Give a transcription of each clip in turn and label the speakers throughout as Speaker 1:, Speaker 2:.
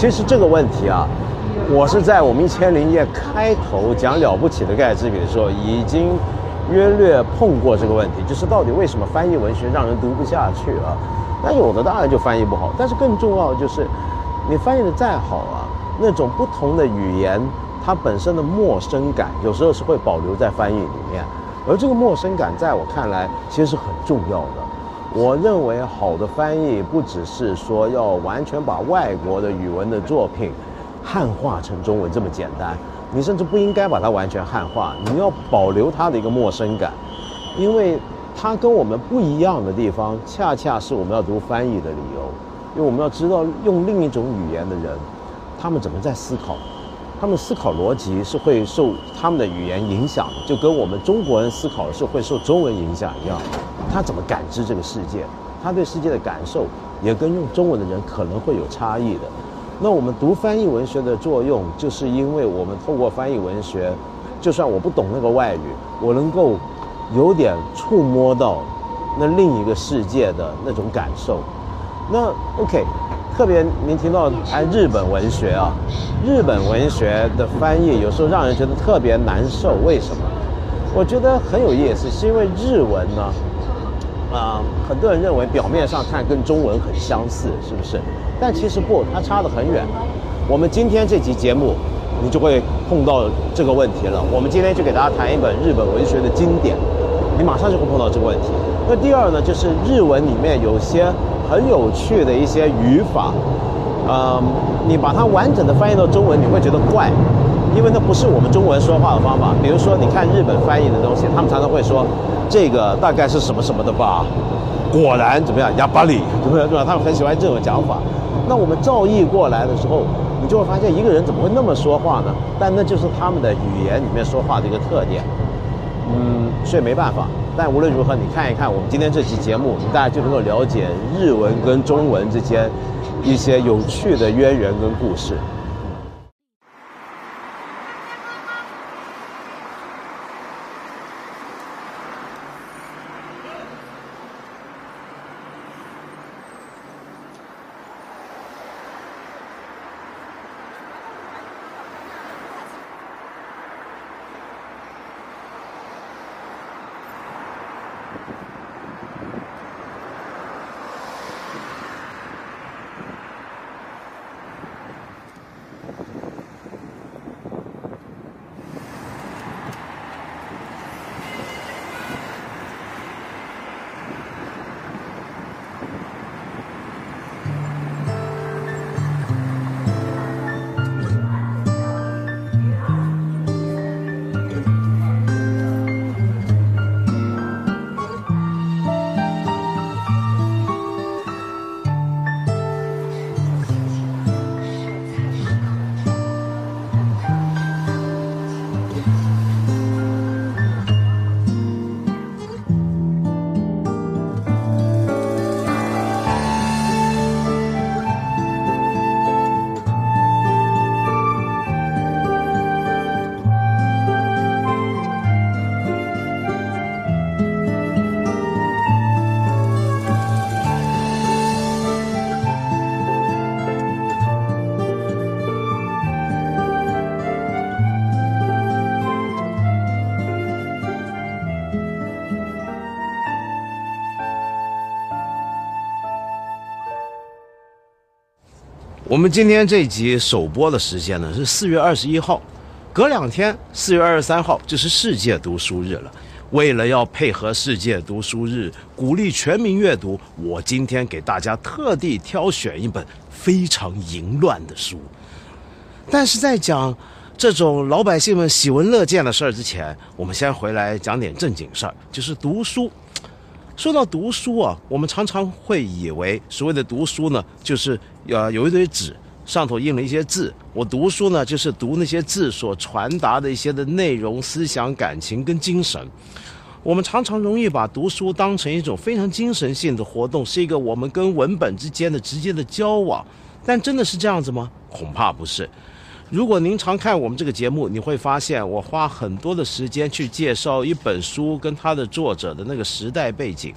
Speaker 1: 其实这个问题啊，我是在我们一千零一夜开头讲了不起的盖茨比的时候，已经约略碰过这个问题，就是到底为什么翻译文学让人读不下去啊？那有的当然就翻译不好，但是更重要的就是，你翻译的再好啊，那种不同的语言，它本身的陌生感，有时候是会保留在翻译里面。而这个陌生感，在我看来，其实是很重要的。我认为，好的翻译不只是说要完全把外国的语文的作品汉化成中文这么简单，你甚至不应该把它完全汉化，你要保留它的一个陌生感，因为。它跟我们不一样的地方，恰恰是我们要读翻译的理由，因为我们要知道用另一种语言的人，他们怎么在思考，他们思考逻辑是会受他们的语言影响，就跟我们中国人思考是会受中文影响一样。他怎么感知这个世界，他对世界的感受也跟用中文的人可能会有差异的。那我们读翻译文学的作用，就是因为我们透过翻译文学，就算我不懂那个外语，我能够。有点触摸到那另一个世界的那种感受。那 OK，特别您听到哎日本文学啊，日本文学的翻译有时候让人觉得特别难受。为什么？我觉得很有意思，是因为日文呢，啊，很多人认为表面上看跟中文很相似，是不是？但其实不，它差得很远。我们今天这集节目，你就会碰到这个问题了。我们今天就给大家谈一本日本文学的经典。你马上就会碰到这个问题。那第二呢，就是日文里面有些很有趣的一些语法，嗯，你把它完整的翻译到中文，你会觉得怪，因为那不是我们中文说话的方法。比如说，你看日本翻译的东西，他们常常会说这个大概是什么什么的吧，果然怎么样，哑巴里，对不对？对吧？他们很喜欢这种讲法。那我们照译过来的时候，你就会发现一个人怎么会那么说话呢？但那就是他们的语言里面说话的一个特点。嗯，所以没办法。但无论如何，你看一看我们今天这期节目，大家就能够了解日文跟中文之间一些有趣的渊源跟故事。我们今天这集首播的时间呢是四月二十一号，隔两天四月二十三号就是世界读书日了。为了要配合世界读书日，鼓励全民阅读，我今天给大家特地挑选一本非常淫乱的书。但是在讲这种老百姓们喜闻乐见的事儿之前，我们先回来讲点正经事儿，就是读书。说到读书啊，我们常常会以为所谓的读书呢，就是呃有一堆纸上头印了一些字。我读书呢，就是读那些字所传达的一些的内容、思想、感情跟精神。我们常常容易把读书当成一种非常精神性的活动，是一个我们跟文本之间的直接的交往。但真的是这样子吗？恐怕不是。如果您常看我们这个节目，你会发现我花很多的时间去介绍一本书跟它的作者的那个时代背景。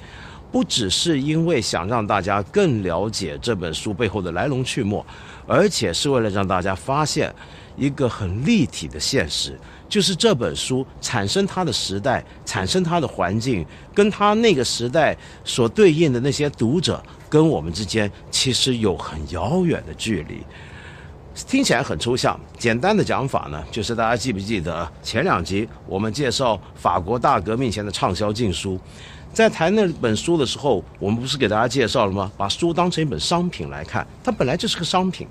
Speaker 1: 不只是因为想让大家更了解这本书背后的来龙去脉，而且是为了让大家发现一个很立体的现实，就是这本书产生它的时代、产生它的环境，跟它那个时代所对应的那些读者，跟我们之间其实有很遥远的距离。听起来很抽象，简单的讲法呢，就是大家记不记得前两集我们介绍法国大革命前的畅销禁书，在谈那本书的时候，我们不是给大家介绍了吗？把书当成一本商品来看，它本来就是个商品。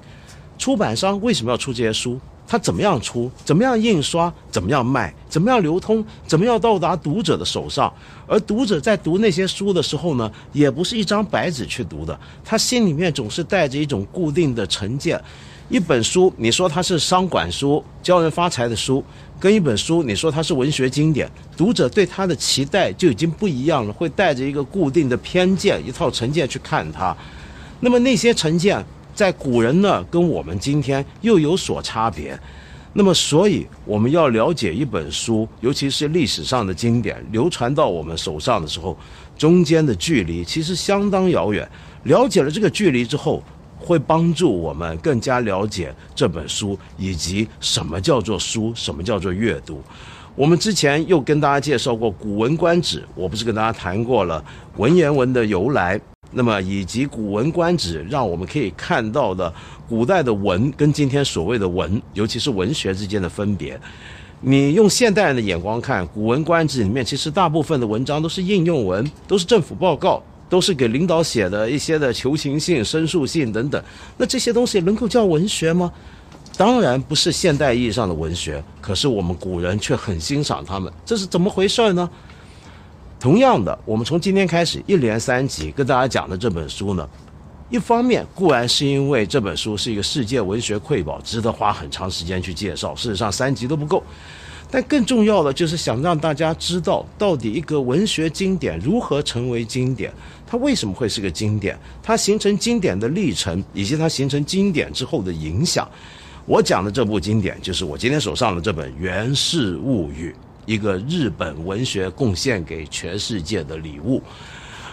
Speaker 1: 出版商为什么要出这些书？它怎么样出？怎么样印刷？怎么样卖？怎么样流通？怎么样到达读者的手上？而读者在读那些书的时候呢，也不是一张白纸去读的，他心里面总是带着一种固定的成见。一本书，你说它是商管书、教人发财的书，跟一本书，你说它是文学经典，读者对它的期待就已经不一样了，会带着一个固定的偏见、一套成见去看它。那么那些成见在古人那跟我们今天又有所差别。那么，所以我们要了解一本书，尤其是历史上的经典，流传到我们手上的时候，中间的距离其实相当遥远。了解了这个距离之后，会帮助我们更加了解这本书，以及什么叫做书，什么叫做阅读。我们之前又跟大家介绍过《古文观止》，我不是跟大家谈过了文言文的由来，那么以及《古文观止》让我们可以看到的古代的文跟今天所谓的文，尤其是文学之间的分别。你用现代人的眼光看《古文观止》里面，其实大部分的文章都是应用文，都是政府报告。都是给领导写的一些的求情信、申诉信等等，那这些东西能够叫文学吗？当然不是现代意义上的文学，可是我们古人却很欣赏他们，这是怎么回事呢？同样的，我们从今天开始一连三集跟大家讲的这本书呢，一方面固然是因为这本书是一个世界文学瑰宝，值得花很长时间去介绍，事实上三集都不够。但更重要的就是想让大家知道，到底一个文学经典如何成为经典，它为什么会是个经典，它形成经典的历程，以及它形成经典之后的影响。我讲的这部经典，就是我今天手上的这本《源氏物语》，一个日本文学贡献给全世界的礼物。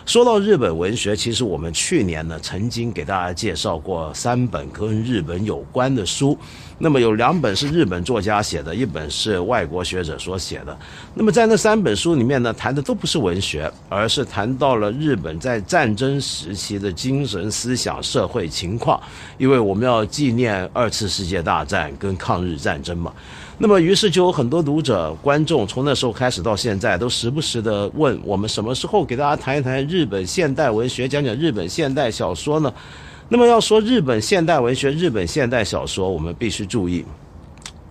Speaker 1: 说到日本文学，其实我们去年呢曾经给大家介绍过三本跟日本有关的书。那么有两本是日本作家写的，一本是外国学者所写的。那么在那三本书里面呢，谈的都不是文学，而是谈到了日本在战争时期的精神思想、社会情况。因为我们要纪念二次世界大战跟抗日战争嘛。那么，于是就有很多读者、观众从那时候开始到现在，都时不时的问我们什么时候给大家谈一谈日本现代文学，讲讲日本现代小说呢？那么要说日本现代文学、日本现代小说，我们必须注意，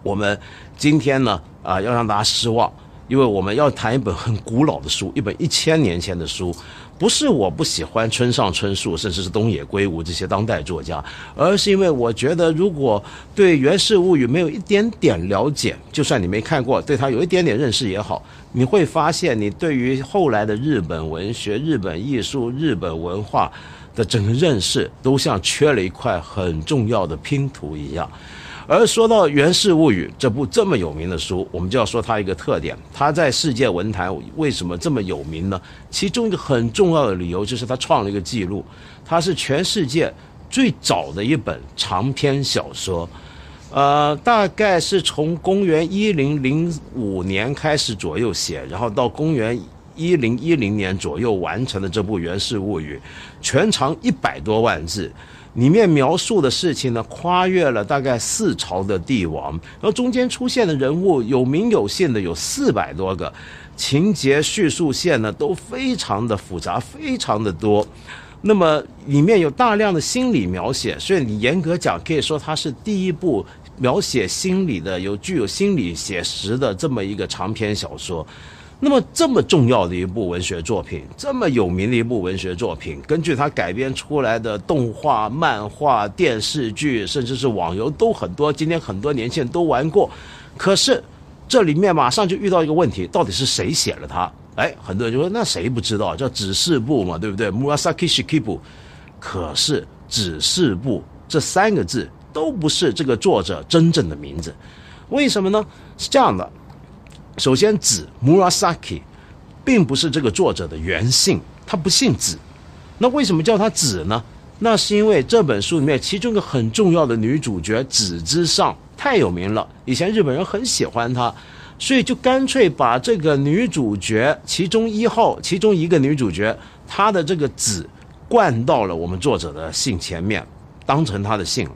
Speaker 1: 我们今天呢啊要让大家失望，因为我们要谈一本很古老的书，一本一千年前的书。不是我不喜欢村上春树，甚至是东野圭吾这些当代作家，而是因为我觉得，如果对《源氏物语》没有一点点了解，就算你没看过，对他有一点点认识也好，你会发现，你对于后来的日本文学、日本艺术、日本文化的整个认识，都像缺了一块很重要的拼图一样。而说到《源氏物语》这部这么有名的书，我们就要说它一个特点：它在世界文坛为什么这么有名呢？其中一个很重要的理由就是它创了一个记录，它是全世界最早的一本长篇小说。呃，大概是从公元一零零五年开始左右写，然后到公元一零一零年左右完成的这部《源氏物语》，全长一百多万字。里面描述的事情呢，跨越了大概四朝的帝王，然后中间出现的人物有名有姓的有四百多个，情节叙述线呢都非常的复杂，非常的多。那么里面有大量的心理描写，所以你严格讲可以说它是第一部描写心理的、有具有心理写实的这么一个长篇小说。那么这么重要的一部文学作品，这么有名的一部文学作品，根据它改编出来的动画、漫画、电视剧，甚至是网游都很多。今天很多年轻人都玩过，可是这里面马上就遇到一个问题：到底是谁写了它？哎，很多人就说那谁不知道？叫指示部嘛，对不对？Murasaki Shikibu。可是指示部这三个字都不是这个作者真正的名字，为什么呢？是这样的。首先，子 Murasaki，并不是这个作者的原姓，
Speaker 2: 他不姓子。那为什么叫他子呢？那是因为这本书里面其中一个很重要的女主角子之上太有名了，以前日本人很喜欢她，所以就干脆把这个女主角其中一号、其中一个女主角她的这个子冠到了我们作者的姓前面，当成她的姓了。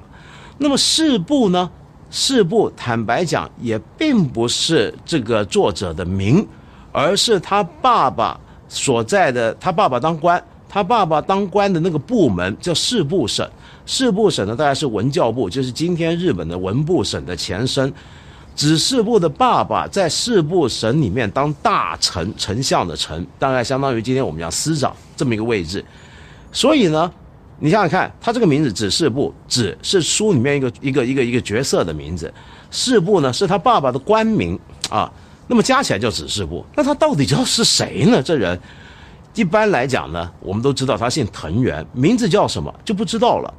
Speaker 2: 那么四部呢？四部坦白讲也并不是这个作者的名，而是他爸爸所在的，他爸爸当官。他爸爸当官的那个部门叫四部省，四部省呢大概是文教部，就是今天日本的文部省的前身。指示部的爸爸在四部省里面当大臣，丞相的丞，大概相当于今天我们讲司长这么一个位置。所以呢，你想想看，他这个名字指示部，指是书里面一个一个一个一个角色的名字，四部呢是他爸爸的官名啊，那么加起来叫指示部。那他到底叫是谁呢？这人？一般来讲呢，我们都知道他姓藤原，名字叫什么就不知道了。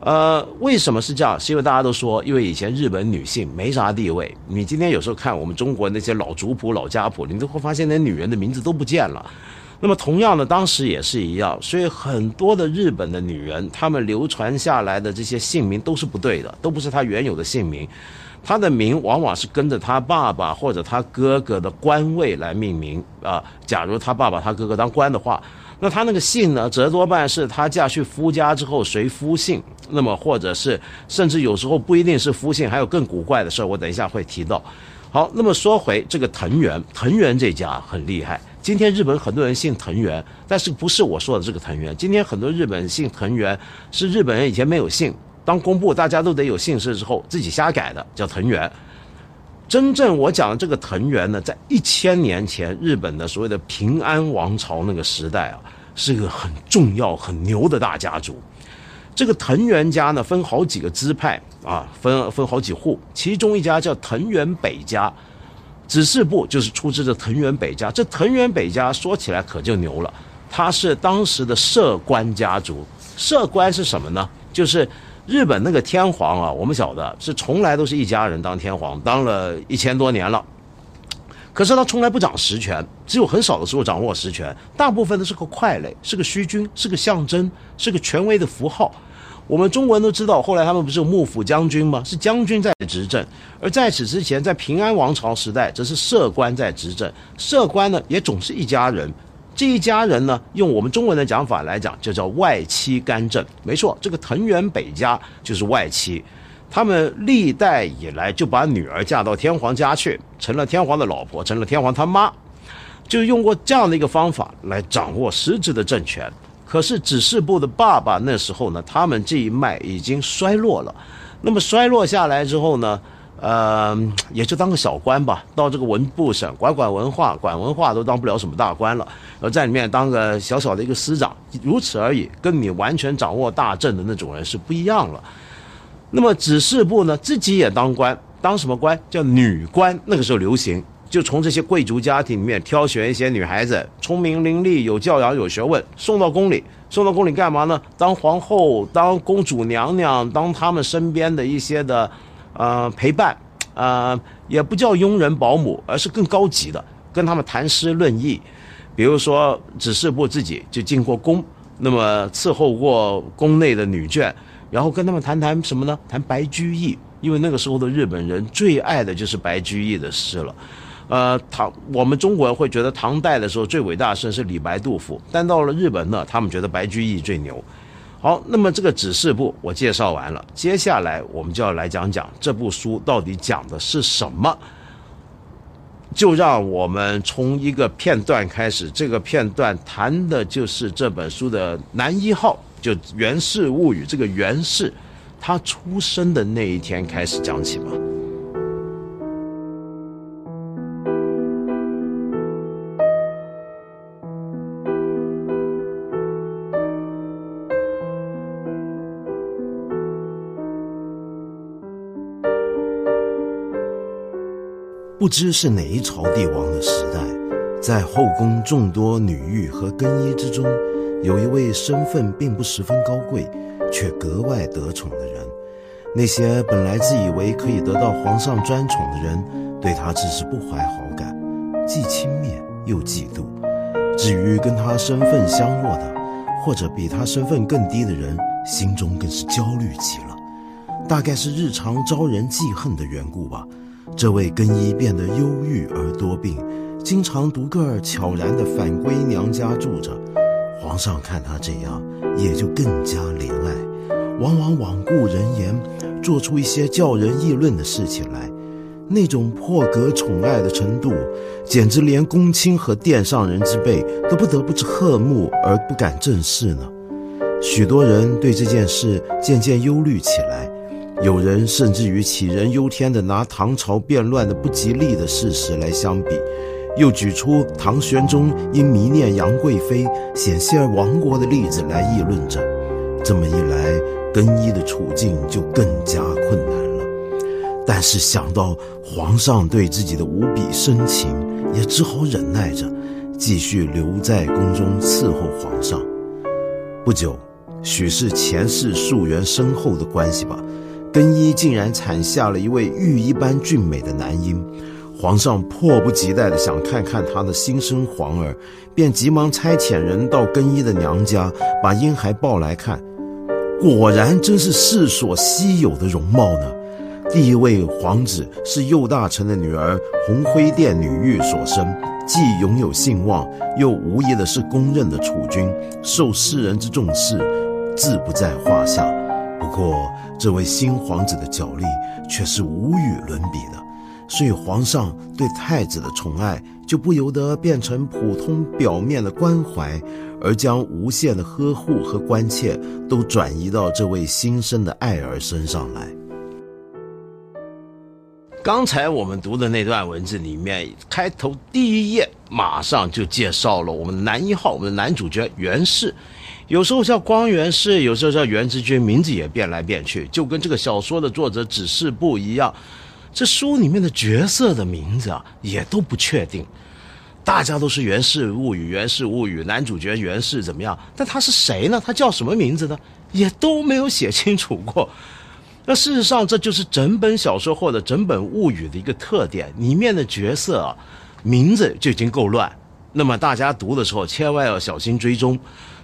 Speaker 2: 呃，为什么是这样？是因为大家都说，因为以前日本女性没啥地位。你今天有时候看我们中国那些老族谱、老家谱，你都会发现那女人的名字都不见了。那么同样的，当时也是一样，所以很多的日本的女人，她们流传下来的这些姓名都是不对的，都不是她原有的姓名。她的名往往是跟着她爸爸或者她哥哥的官位来命名啊。假如她爸爸、她哥哥当官的话，那她那个姓呢，则多半是她嫁去夫家之后随夫姓。那么或者是甚至有时候不一定是夫姓，还有更古怪的事儿，我等一下会提到。好，那么说回这个藤原，藤原这家很厉害。今天日本很多人姓藤原，但是不是我说的这个藤原。今天很多日本姓藤原是日本人以前没有姓。当公布大家都得有姓氏之后，自己瞎改的叫藤原。真正我讲的这个藤原呢，在一千年前日本的所谓的平安王朝那个时代啊，是个很重要、很牛的大家族。这个藤原家呢，分好几个支派啊，分分好几户。其中一家叫藤原北家，指示部就是出自这藤原北家。这藤原北家说起来可就牛了，他是当时的摄关家族。摄关是什么呢？就是。日本那个天皇啊，我们晓得是从来都是一家人当天皇，当了一千多年了。可是他从来不掌实权，只有很少的时候掌握实权，大部分都是个傀儡，是个虚君，是个象征，是个权威的符号。我们中国人都知道，后来他们不是有幕府将军吗？是将军在执政，而在此之前，在平安王朝时代，则是摄官在执政。摄官呢，也总是一家人。这一家人呢，用我们中文的讲法来讲，就叫外戚干政。没错，这个藤原北家就是外戚，他们历代以来就把女儿嫁到天皇家去，成了天皇的老婆，成了天皇他妈，就用过这样的一个方法来掌握实质的政权。可是指示部的爸爸那时候呢，他们这一脉已经衰落了。那么衰落下来之后呢？呃，也就当个小官吧，到这个文部省管管文化，管文化都当不了什么大官了，而在里面当个小小的一个司长，如此而已，跟你完全掌握大政的那种人是不一样了。那么指示部呢，自己也当官，当什么官？叫女官。那个时候流行，就从这些贵族家庭里面挑选一些女孩子，聪明伶俐，有教养，有学问，送到宫里，送到宫里干嘛呢？当皇后，当公主娘娘，当他们身边的一些的。呃，陪伴，呃，也不叫佣人保姆，而是更高级的，跟他们谈诗论艺。比如说，指示部自己就进过宫，那么伺候过宫内的女眷，然后跟他们谈谈什么呢？谈白居易，因为那个时候的日本人最爱的就是白居易的诗了。呃，唐我们中国人会觉得唐代的时候最伟大的诗人是李白、杜甫，但到了日本呢，他们觉得白居易最牛。好，那么这个指示部我介绍完了，接下来我们就要来讲讲这部书到底讲的是什么。就让我们从一个片段开始，这个片段谈的就是这本书的男一号，就《源氏物语》这个源氏，他出生的那一天开始讲起吧。
Speaker 3: 不知是哪一朝帝王的时代，在后宫众多女御和更衣之中，有一位身份并不十分高贵，却格外得宠的人。那些本来自以为可以得到皇上专宠的人，对他只是不怀好感，既轻蔑又嫉妒。至于跟他身份相若的，或者比他身份更低的人，心中更是焦虑极了。大概是日常招人记恨的缘故吧。这位更衣变得忧郁而多病，经常独个儿悄然地返归娘家住着。皇上看他这样，也就更加怜爱，往往罔顾人言，做出一些叫人议论的事情来。那种破格宠爱的程度，简直连公卿和殿上人之辈都不得不侧目而不敢正视呢。许多人对这件事渐渐忧虑起来。有人甚至于杞人忧天的拿唐朝变乱的不吉利的事实来相比，又举出唐玄宗因迷恋杨贵妃险些亡国的例子来议论着。这么一来，更衣的处境就更加困难了。但是想到皇上对自己的无比深情，也只好忍耐着，继续留在宫中伺候皇上。不久，许是前世溯源深厚的关系吧。更衣竟然产下了一位玉一般俊美的男婴，皇上迫不及待地想看看他的新生皇儿，便急忙差遣人到更衣的娘家，把婴孩抱来看。果然真是世所稀有的容貌呢。第一位皇子是右大臣的女儿红辉殿女御所生，既拥有姓望，又无疑的是公认的储君，受世人之重视，自不在话下。不过，这位新皇子的脚力却是无与伦比的，所以皇上对太子的宠爱就不由得变成普通表面的关怀，而将无限的呵护和关切都转移到这位新生的爱儿身上来。
Speaker 2: 刚才我们读的那段文字里面，开头第一页马上就介绍了我们男一号，我们的男主角袁氏。有时候叫光源氏，有时候叫袁之君，名字也变来变去，就跟这个小说的作者指示不一样。这书里面的角色的名字啊，也都不确定。大家都是源氏物语，源氏物语，男主角袁氏怎么样？但他是谁呢？他叫什么名字呢？也都没有写清楚过。那事实上，这就是整本小说或者整本物语的一个特点，里面的角色啊，名字就已经够乱。那么大家读的时候，千万要小心追踪。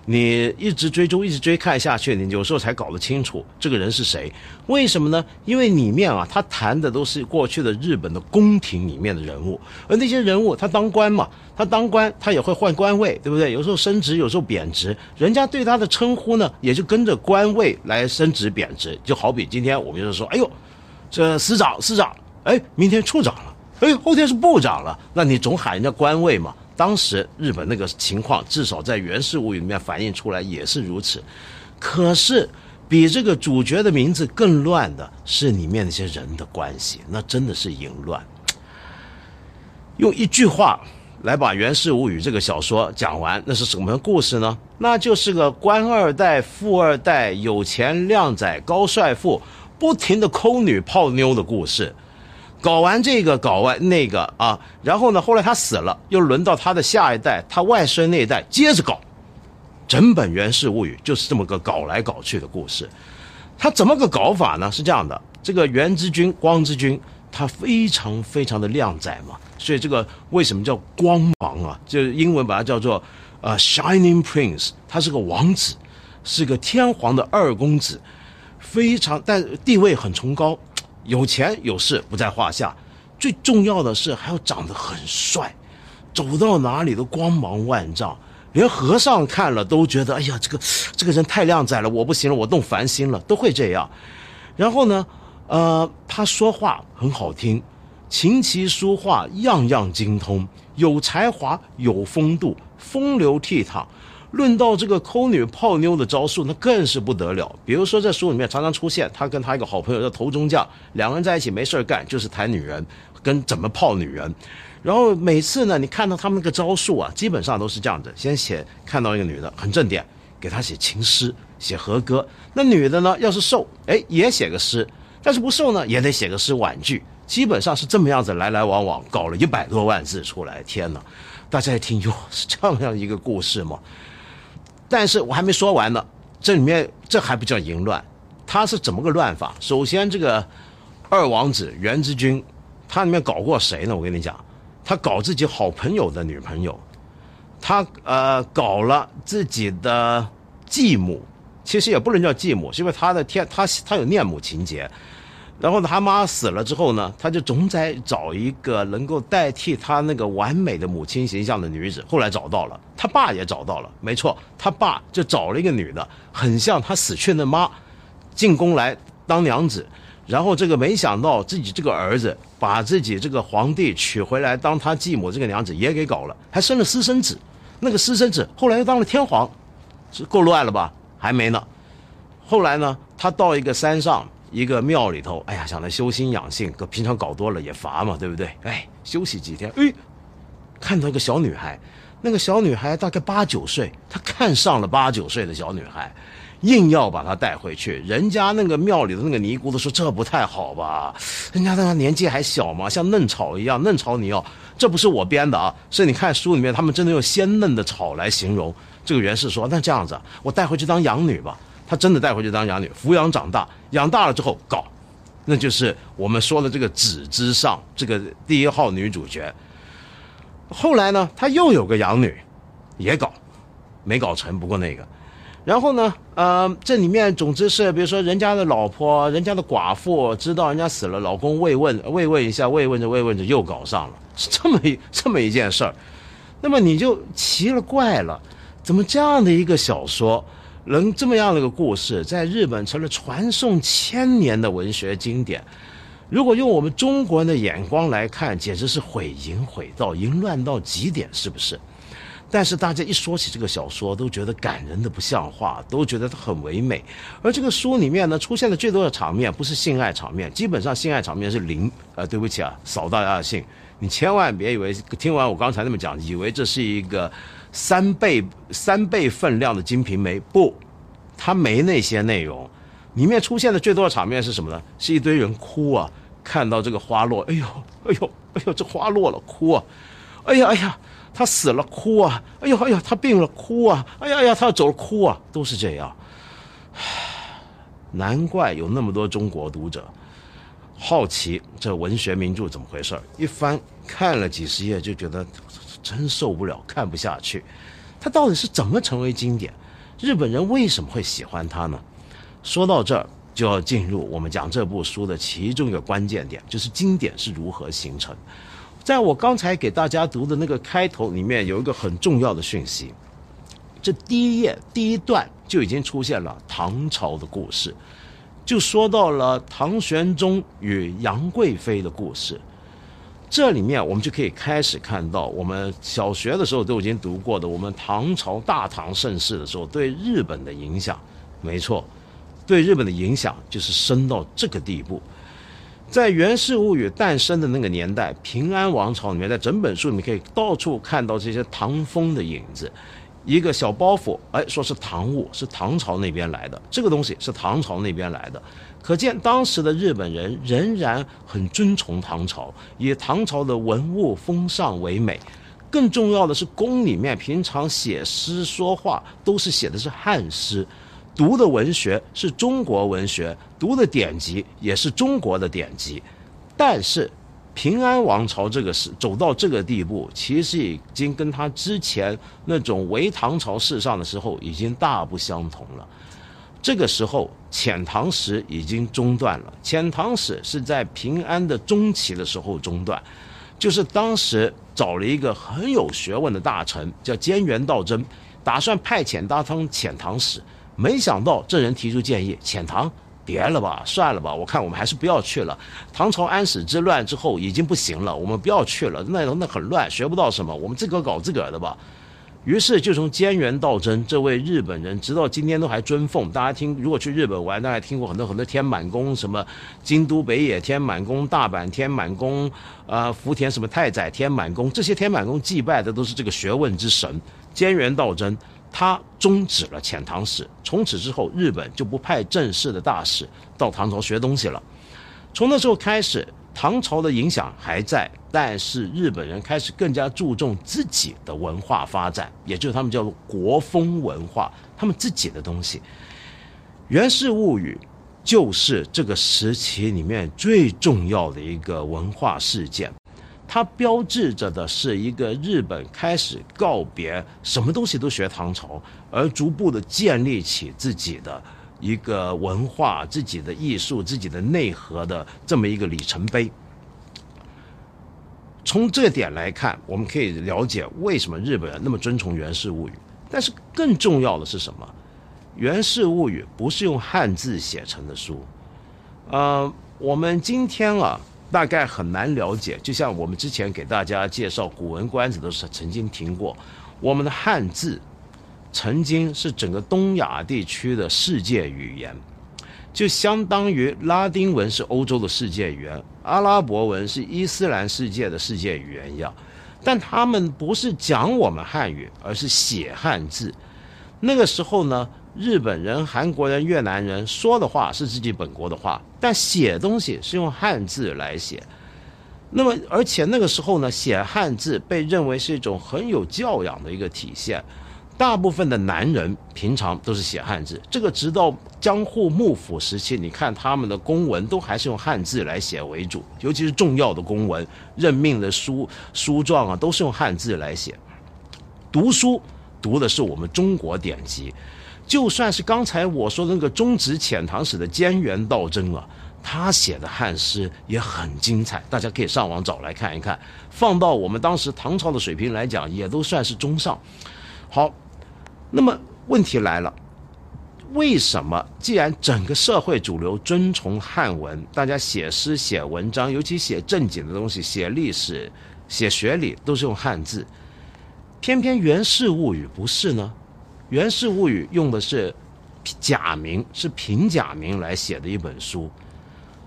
Speaker 2: 你一直追踪，一直追看下去，你有时候才搞得清楚这个人是谁。为什么呢？因为里面啊，他谈的都是过去的日本的宫廷里面的人物，而那些人物他当官嘛，他当官他也会换官位，对不对？有时候升职，有时候贬值，人家对他的称呼呢，也就跟着官位来升职贬值。就好比今天我们就是说，哎呦，这司长司长，哎，明天处长了，哎，后天是部长了，那你总喊人家官位嘛。当时日本那个情况，至少在《源氏物语》里面反映出来也是如此。可是，比这个主角的名字更乱的是里面那些人的关系，那真的是淫乱。用一句话来把《源氏物语》这个小说讲完，那是什么故事呢？那就是个官二代、富二代、有钱靓仔、高帅富，不停的抠女泡妞的故事。搞完这个，搞完那个啊，然后呢，后来他死了，又轮到他的下一代，他外孙那一代接着搞。整本《源氏物语》就是这么个搞来搞去的故事。他怎么个搞法呢？是这样的，这个源之君、光之君，他非常非常的靓仔嘛，所以这个为什么叫光芒啊？就是英文把它叫做呃 Shining Prince，他是个王子，是个天皇的二公子，非常但地位很崇高。有钱有势不在话下，最重要的是还要长得很帅，走到哪里都光芒万丈，连和尚看了都觉得，哎呀，这个这个人太靓仔了，我不行了，我动凡心了，都会这样。然后呢，呃，他说话很好听，琴棋书画样样精通，有才华，有风度，风流倜傥。论到这个抠女泡妞的招数，那更是不得了。比如说，在书里面常常出现他跟他一个好朋友叫头中将，两个人在一起没事干，就是谈女人，跟怎么泡女人。然后每次呢，你看到他们那个招数啊，基本上都是这样子：先写看到一个女的很正点，给她写情诗、写和歌。那女的呢，要是瘦，哎，也写个诗；但是不瘦呢，也得写个诗婉拒。基本上是这么样子来来往往，搞了一百多万字出来。天哪，大家一听，哟，是这样一个故事吗？但是我还没说完呢，这里面这还不叫淫乱，他是怎么个乱法？首先，这个二王子袁之君，他里面搞过谁呢？我跟你讲，他搞自己好朋友的女朋友，他呃搞了自己的继母，其实也不能叫继母，是因为他的天他他有恋母情节。然后，他妈死了之后呢，他就总在找一个能够代替他那个完美的母亲形象的女子。后来找到了，他爸也找到了，没错，他爸就找了一个女的，很像他死去的妈，进宫来当娘子。然后这个没想到自己这个儿子把自己这个皇帝娶回来当他继母，这个娘子也给搞了，还生了私生子。那个私生子后来又当了天皇，是够乱了吧？还没呢。后来呢，他到一个山上。一个庙里头，哎呀，想来修心养性，可平常搞多了也乏嘛，对不对？哎，休息几天，哎，看到一个小女孩，那个小女孩大概八九岁，他看上了八九岁的小女孩，硬要把她带回去。人家那个庙里的那个尼姑都说这不太好吧？人家那个年纪还小嘛，像嫩草一样，嫩草你要，这不是我编的啊，是你看书里面他们真的用鲜嫩的草来形容。这个袁氏说，那这样子，我带回去当养女吧。他真的带回去当养女，抚养长大，养大了之后搞，那就是我们说的这个纸之上这个第一号女主角。后来呢，他又有个养女，也搞，没搞成。不过那个，然后呢，呃，这里面总之是，比如说人家的老婆、人家的寡妇，知道人家死了，老公慰问慰问一下，慰问着慰问着又搞上了，是这么一这么一件事儿。那么你就奇了怪了，怎么这样的一个小说？能这么样的一个故事，在日本成了传颂千年的文学经典。如果用我们中国人的眼光来看，简直是毁淫毁道、淫乱到极点，是不是？但是大家一说起这个小说，都觉得感人的不像话，都觉得它很唯美。而这个书里面呢，出现的最多的场面不是性爱场面，基本上性爱场面是零。呃，对不起啊，扫大家的兴，你千万别以为听完我刚才那么讲，以为这是一个。三倍三倍分量的《金瓶梅》不，它没那些内容，里面出现的最多的场面是什么呢？是一堆人哭啊，看到这个花落，哎呦，哎呦，哎呦，这花落了，哭啊，哎呀，哎呀，他死了，哭啊，哎呦，哎呦，他病了，哭啊，哎呀，哎呀，他要走了，哭啊，都是这样。难怪有那么多中国读者好奇这文学名著怎么回事一翻看了几十页就觉得。真受不了，看不下去。它到底是怎么成为经典？日本人为什么会喜欢它呢？说到这儿，就要进入我们讲这部书的其中一个关键点，就是经典是如何形成。在我刚才给大家读的那个开头里面，有一个很重要的讯息。这第一页第一段就已经出现了唐朝的故事，就说到了唐玄宗与杨贵妃的故事。这里面我们就可以开始看到，我们小学的时候都已经读过的，我们唐朝大唐盛世的时候对日本的影响，没错，对日本的影响就是深到这个地步。在《源氏物语》诞生的那个年代，平安王朝里面，在整本书里面可以到处看到这些唐风的影子。一个小包袱，哎，说是唐物，是唐朝那边来的，这个东西是唐朝那边来的。可见当时的日本人仍然很尊崇唐朝，以唐朝的文物风尚为美。更重要的是，宫里面平常写诗说话都是写的是汉诗，读的文学是中国文学，读的典籍也是中国的典籍。但是，平安王朝这个是走到这个地步，其实已经跟他之前那种唯唐朝世上的时候已经大不相同了。这个时候，遣唐使已经中断了。遣唐使是在平安的中期的时候中断，就是当时找了一个很有学问的大臣，叫菅原道真，打算派遣他当遣唐使。没想到这人提出建议：遣唐，别了吧，算了吧，我看我们还是不要去了。唐朝安史之乱之后已经不行了，我们不要去了，那那很乱，学不到什么，我们自个搞自个儿的吧。于是就从菅原道真这位日本人，直到今天都还尊奉。大家听，如果去日本玩，大家听过很多很多天满宫，什么京都北野天满宫、大阪天满宫，啊，福田什么太宰天满宫，这些天满宫祭拜的都是这个学问之神菅原道真。他终止了遣唐使，从此之后，日本就不派正式的大使到唐朝学东西了。从那时候开始。唐朝的影响还在，但是日本人开始更加注重自己的文化发展，也就是他们叫做国风文化，他们自己的东西。《源氏物语》就是这个时期里面最重要的一个文化事件。它标志着的是一个日本开始告别什么东西都学唐朝，而逐步的建立起自己的一个文化、自己的艺术、自己的内核的这么一个里程碑。从这点来看，我们可以了解为什么日本人那么尊崇《源氏物语》。但是更重要的是什么？《源氏物语》不是用汉字写成的书。呃，我们今天啊，大概很难了解。就像我们之前给大家介绍《古文观止》的时候曾经听过，我们的汉字曾经是整个东亚地区的世界语言。就相当于拉丁文是欧洲的世界语言，阿拉伯文是伊斯兰世界的世界语言一样，但他们不是讲我们汉语，而是写汉字。那个时候呢，日本人、韩国人、越南人说的话是自己本国的话，但写东西是用汉字来写。那么，而且那个时候呢，写汉字被认为是一种很有教养的一个体现。大部分的男人平常都是写汉字，这个直到江户幕府时期，你看他们的公文都还是用汉字来写为主，尤其是重要的公文、任命的书书状啊，都是用汉字来写。读书读的是我们中国典籍，就算是刚才我说的那个中直遣唐使的菅原道真啊，他写的汉诗也很精彩，大家可以上网找来看一看。放到我们当时唐朝的水平来讲，也都算是中上。好。那么问题来了，为什么既然整个社会主流尊崇汉文，大家写诗写文章，尤其写正经的东西，写历史、写学理都是用汉字，偏偏《源氏物语》不是呢？《源氏物语》用的是假名，是平假名来写的一本书。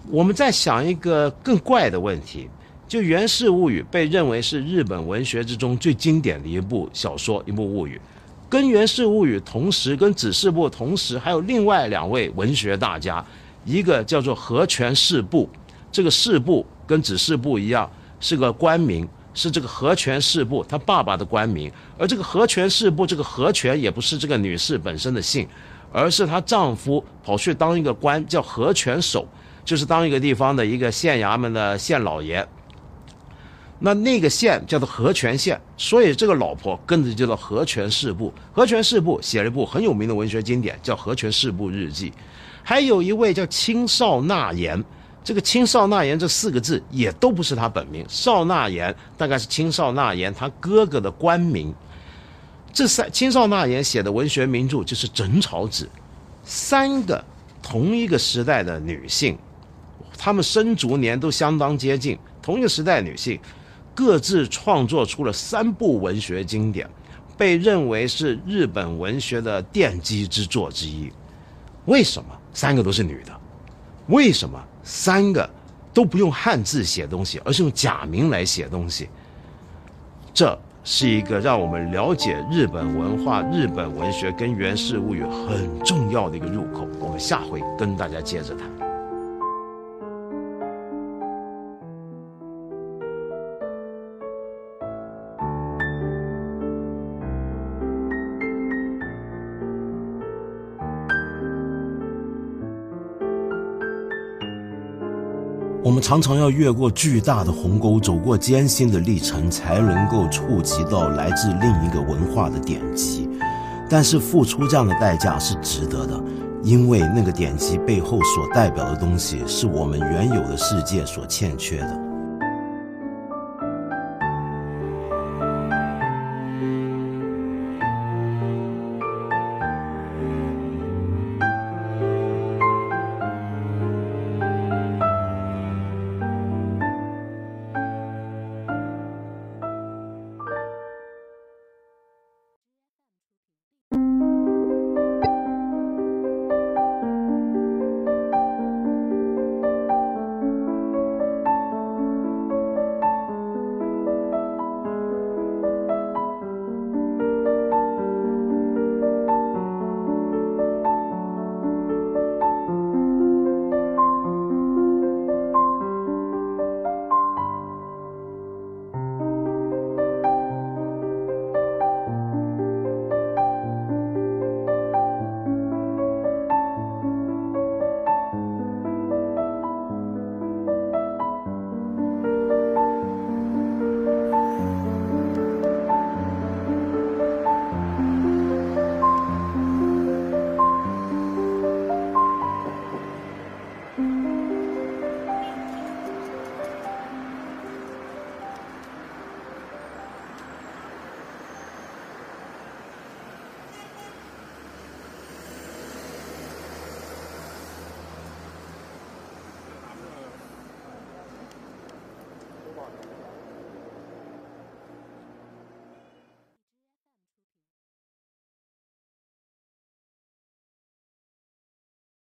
Speaker 2: 我们在想一个更怪的问题：就《源氏物语》被认为是日本文学之中最经典的一部小说，一部物语。跟《源氏物语》同时，跟《指示部》同时，还有另外两位文学大家，一个叫做河泉氏部，这个氏部跟指示部一样，是个官名，是这个河泉氏部他爸爸的官名。而这个河泉氏部，这个河泉也不是这个女士本身的姓，而是她丈夫跑去当一个官，叫河泉守，就是当一个地方的一个县衙门的县老爷。那那个县叫做和泉县，所以这个老婆跟着叫做和泉氏部。和泉氏部写了一部很有名的文学经典，叫《和泉氏部日记》。还有一位叫青少纳言，这个青少纳言这四个字也都不是他本名，少纳言大概是青少纳言他哥哥的官名。这三青少纳言写的文学名著就是《枕草子》，三个同一个时代的女性，她们生卒年都相当接近，同一个时代女性。各自创作出了三部文学经典，被认为是日本文学的奠基之作之一。为什么三个都是女的？为什么三个都不用汉字写东西，而是用假名来写东西？这是一个让我们了解日本文化、日本文学跟《源氏物语》很重要的一个入口。我们下回跟大家接着谈。
Speaker 3: 我们常常要越过巨大的鸿沟，走过艰辛的历程，才能够触及到来自另一个文化的典籍。但是付出这样的代价是值得的，因为那个典籍背后所代表的东西是我们原有的世界所欠缺的。